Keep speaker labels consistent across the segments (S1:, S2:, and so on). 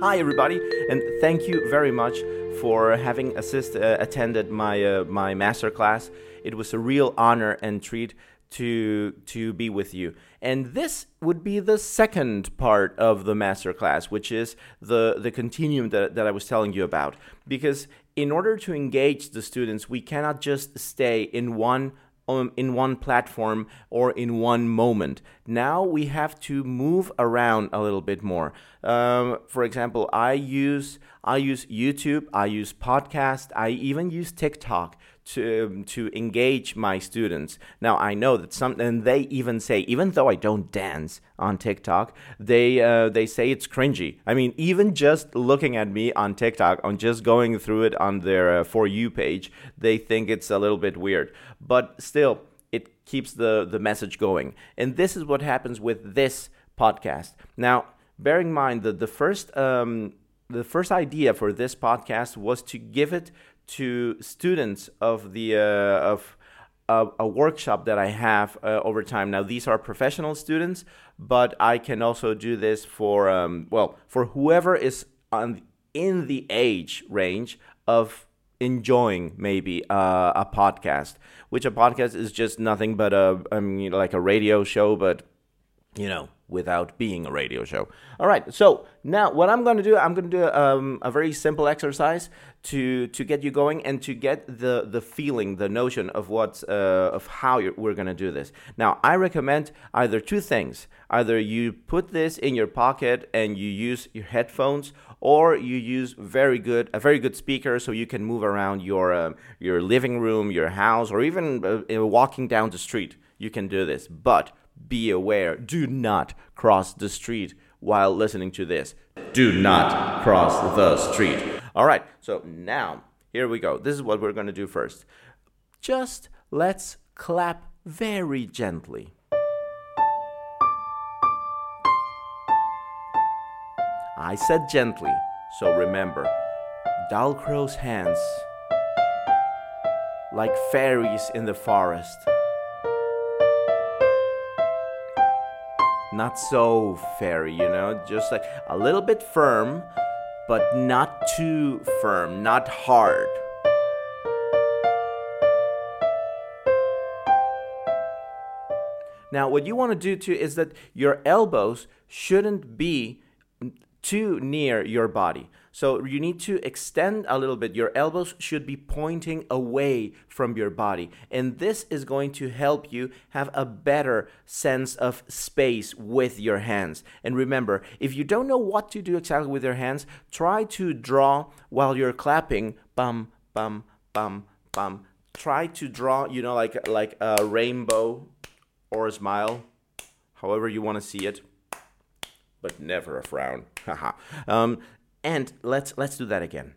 S1: Hi, everybody, and thank you very much for having assist, uh, attended my uh, my master class. It was a real honor and treat to to be with you. And this would be the second part of the master class, which is the the continuum that, that I was telling you about. Because in order to engage the students, we cannot just stay in one um, in one platform or in one moment. Now we have to move around a little bit more. Um, for example, I use I use YouTube, I use podcast, I even use TikTok to to engage my students. Now I know that some, and they even say, even though I don't dance on TikTok, they uh, they say it's cringy. I mean, even just looking at me on TikTok, on just going through it on their uh, for you page, they think it's a little bit weird. But still, it keeps the the message going, and this is what happens with this podcast. Now, bearing in mind that the first. Um, the first idea for this podcast was to give it to students of the uh, of a, a, workshop that I have uh, over time. Now these are professional students, but I can also do this for um, well for whoever is on in the age range of enjoying maybe uh, a podcast, which a podcast is just nothing but a I mean, like a radio show, but you know without being a radio show. All right, so now what I'm going to do, I'm going to do um, a very simple exercise to to get you going and to get the the feeling, the notion of what uh, of how we're going to do this. Now, I recommend either two things: either you put this in your pocket and you use your headphones, or you use very good a very good speaker so you can move around your uh, your living room, your house, or even uh, walking down the street. You can do this, but be aware. Do not cross the street while listening to this. Do not cross the street. All right, so now here we go. This is what we're going to do first. Just let's clap very gently. I said gently, so remember, Dalcroze hands like fairies in the forest. Not so fairy, you know, just like a little bit firm, but not too firm, not hard. Now, what you want to do too is that your elbows shouldn't be too near your body. So you need to extend a little bit. Your elbows should be pointing away from your body. And this is going to help you have a better sense of space with your hands. And remember, if you don't know what to do exactly with your hands, try to draw while you're clapping bum bum bum bum. Try to draw, you know, like like a rainbow or a smile, however you want to see it but never a frown. Um, and let's let's do that again.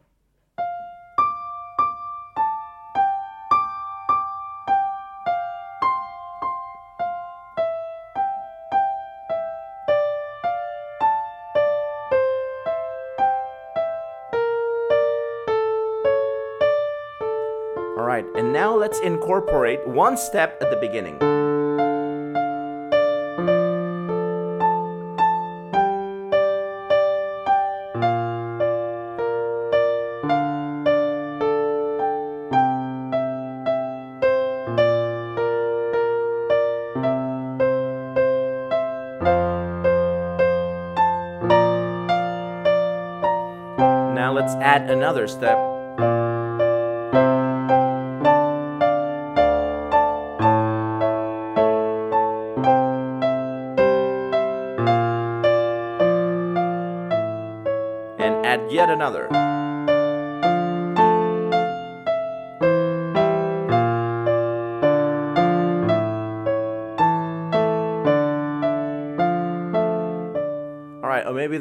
S1: All right, and now let's incorporate one step at the beginning. Add another step. And add yet another.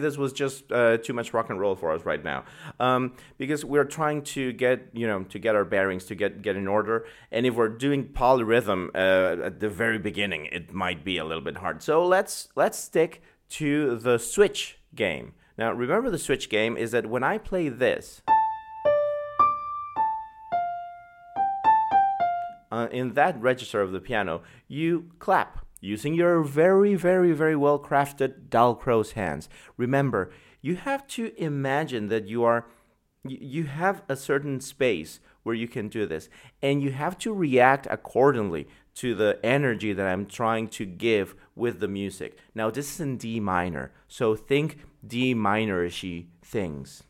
S1: This was just uh, too much rock and roll for us right now, um, because we're trying to get you know to get our bearings, to get get in order. And if we're doing polyrhythm uh, at the very beginning, it might be a little bit hard. So let's let's stick to the switch game. Now remember the switch game is that when I play this. Uh, in that register of the piano, you clap using your very, very, very well crafted Dalcroze hands. Remember, you have to imagine that you are you have a certain space where you can do this and you have to react accordingly to the energy that I'm trying to give with the music. Now this is in D minor. So think D minorish things.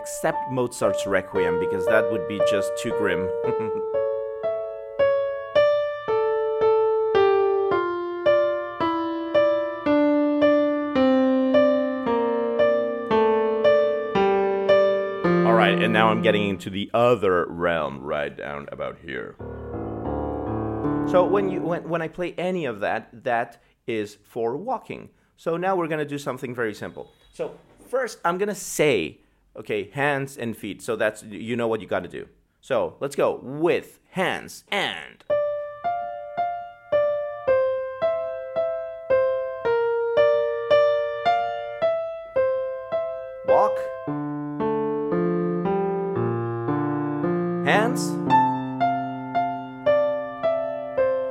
S1: Except Mozart's Requiem because that would be just too grim. All right, and now I'm getting into the other realm right down about here. So when you when, when I play any of that, that is for walking. So now we're gonna do something very simple. So first I'm gonna say, okay, hands and feet. So that's you know what you gotta do. So let's go with hands and Walk. hands,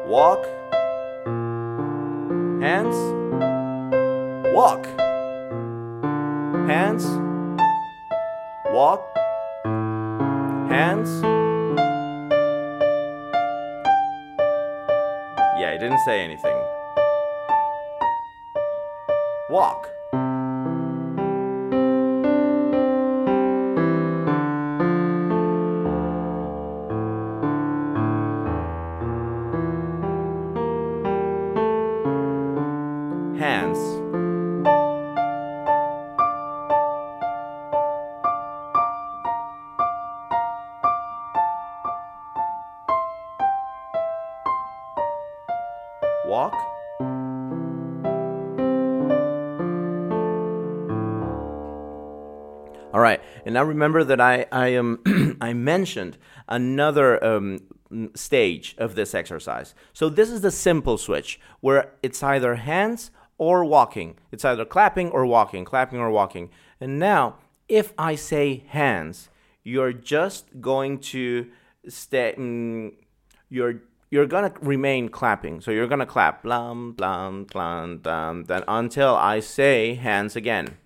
S1: walk, hands, walk, hands, walk, hands. Yeah, he didn't say anything. Walk. walk. And now remember that I I um I mentioned another um, stage of this exercise. So this is the simple switch where it's either hands or walking. It's either clapping or walking, clapping or walking. And now, if I say hands, you're just going to stay. Mm, you're you're gonna remain clapping. So you're gonna clap, blam, blam, blam, blam, then until I say hands again.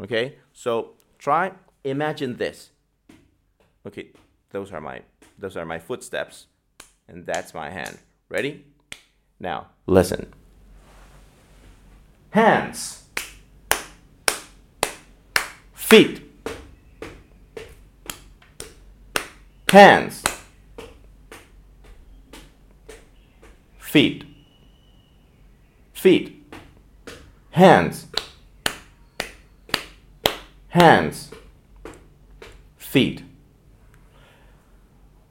S1: Okay, so try imagine this. Okay, those are my those are my footsteps, and that's my hand. Ready? Now listen. Hands. Feet. Hands. feet, feet, hands, hands, feet.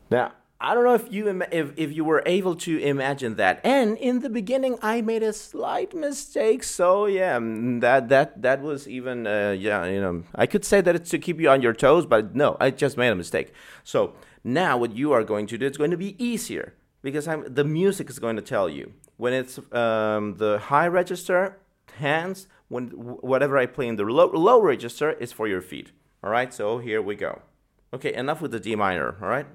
S1: Now, I don't know if you if, if you were able to imagine that. And in the beginning, I made a slight mistake. So yeah, mm, that that that was even uh, yeah you know I could say that it's to keep you on your toes, but no, I just made a mistake. So now what you are going to do, it's going to be easier because I'm, the music is going to tell you when it's um, the high register hands when whatever I play in the low, low register is for your feet all right so here we go. Okay enough with the D minor all right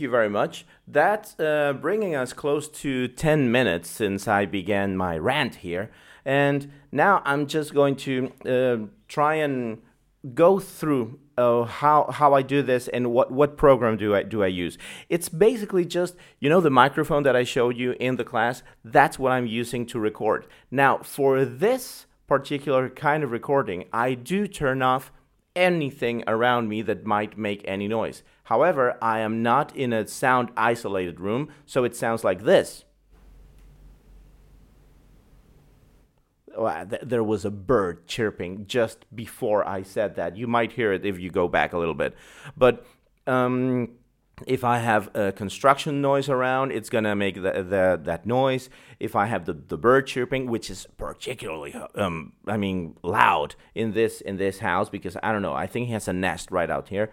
S1: thank you very much. That's uh, bringing us close to 10 minutes since I began my rant here. And now I'm just going to uh, try and go through uh, how how I do this and what what program do I do I use. It's basically just you know the microphone that I showed you in the class. That's what I'm using to record. Now for this particular kind of recording, I do turn off anything around me that might make any noise. However, I am not in a sound isolated room, so it sounds like this. there was a bird chirping just before I said that. You might hear it if you go back a little bit. But um, if I have a construction noise around, it's gonna make the, the, that noise. If I have the, the bird chirping, which is particularly, um, I mean, loud in this in this house because I don't know. I think he has a nest right out here,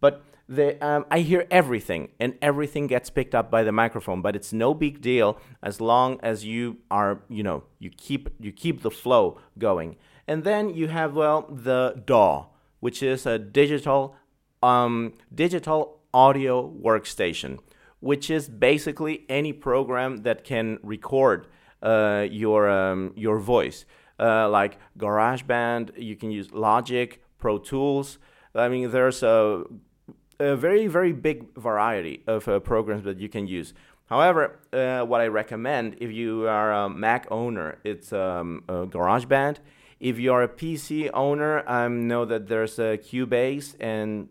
S1: but the, um, I hear everything, and everything gets picked up by the microphone. But it's no big deal as long as you are, you know, you keep you keep the flow going. And then you have well the DAW, which is a digital um, digital audio workstation, which is basically any program that can record uh, your um, your voice, uh, like GarageBand. You can use Logic, Pro Tools. I mean, there's a a very, very big variety of uh, programs that you can use. However, uh, what I recommend if you are a Mac owner, it's um, GarageBand. If you are a PC owner, I know that there's a Cubase and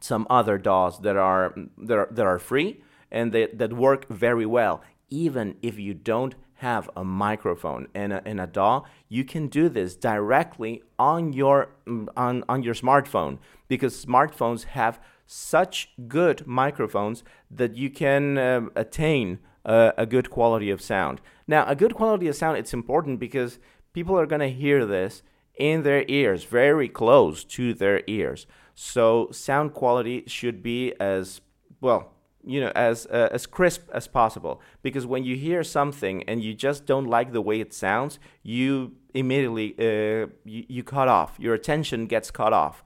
S1: some other DAWs that are that are, that are free and that, that work very well. Even if you don't have a microphone and a, and a DAW, you can do this directly on your mm, on, on your smartphone because smartphones have such good microphones that you can uh, attain a, a good quality of sound. Now, a good quality of sound it's important because people are going to hear this in their ears, very close to their ears. So sound quality should be as well, you know, as uh, as crisp as possible. Because when you hear something and you just don't like the way it sounds, you immediately uh, you, you cut off. Your attention gets cut off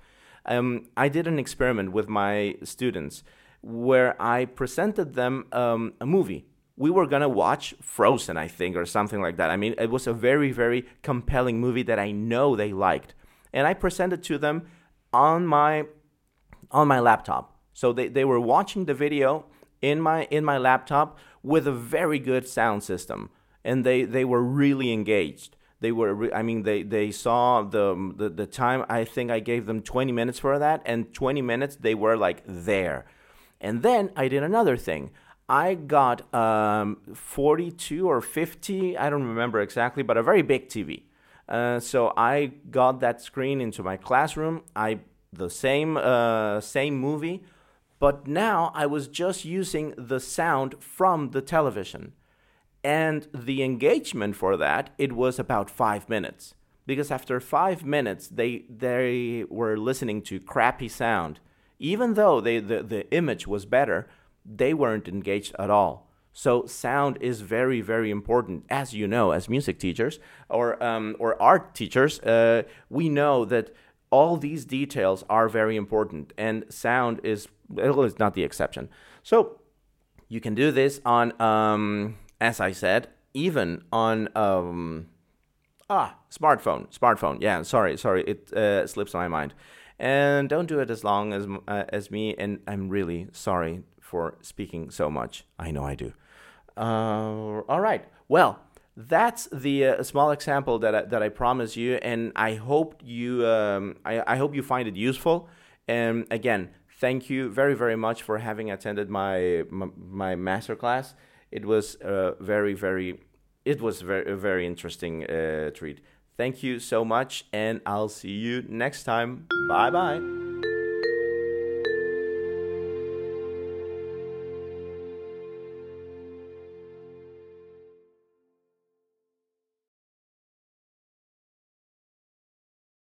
S1: um, I did an experiment with my students where I presented them um, a movie. We were gonna watch Frozen, I think, or something like that. I mean, it was a very, very compelling movie that I know they liked, and I presented to them on my on my laptop. So they, they were watching the video in my in my laptop with a very good sound system, and they they were really engaged. They were re- i mean they they saw the, the the time. I think i gave them 20 minutes for that. And 20 minutes they were like there. And then i did another thing. I got um, 42 or 50 i don't remember exactly but a very big tv uh, so i got that screen into my classroom. I the same uh, same movie but now i was just using the sound from the television and the engagement for that, it was about five minutes. Because after five minutes, they, they were listening to crappy sound. Even though they, the, the image was better, they weren't engaged at all. So sound is very, very important. As you know, as music teachers or, um, or art teachers, uh, we know that all these details are very important, and sound is, well, it's not the exception. So you can do this on um, as I said, even on um, ah smartphone, smartphone. Yeah, sorry, sorry, it uh, slips my mind. And don't do it as long as uh, as me. And I'm really sorry for speaking so much. I know I do. Uh, all right. Well, that's the uh, small example that I, that I promise you, and I hope you um, I, I hope you find it useful. And again, thank you very very much for having attended my my, my master class it was a very, very, it was very, very interesting uh, treat. Thank you so much, and I'll see you next time. Bye bye.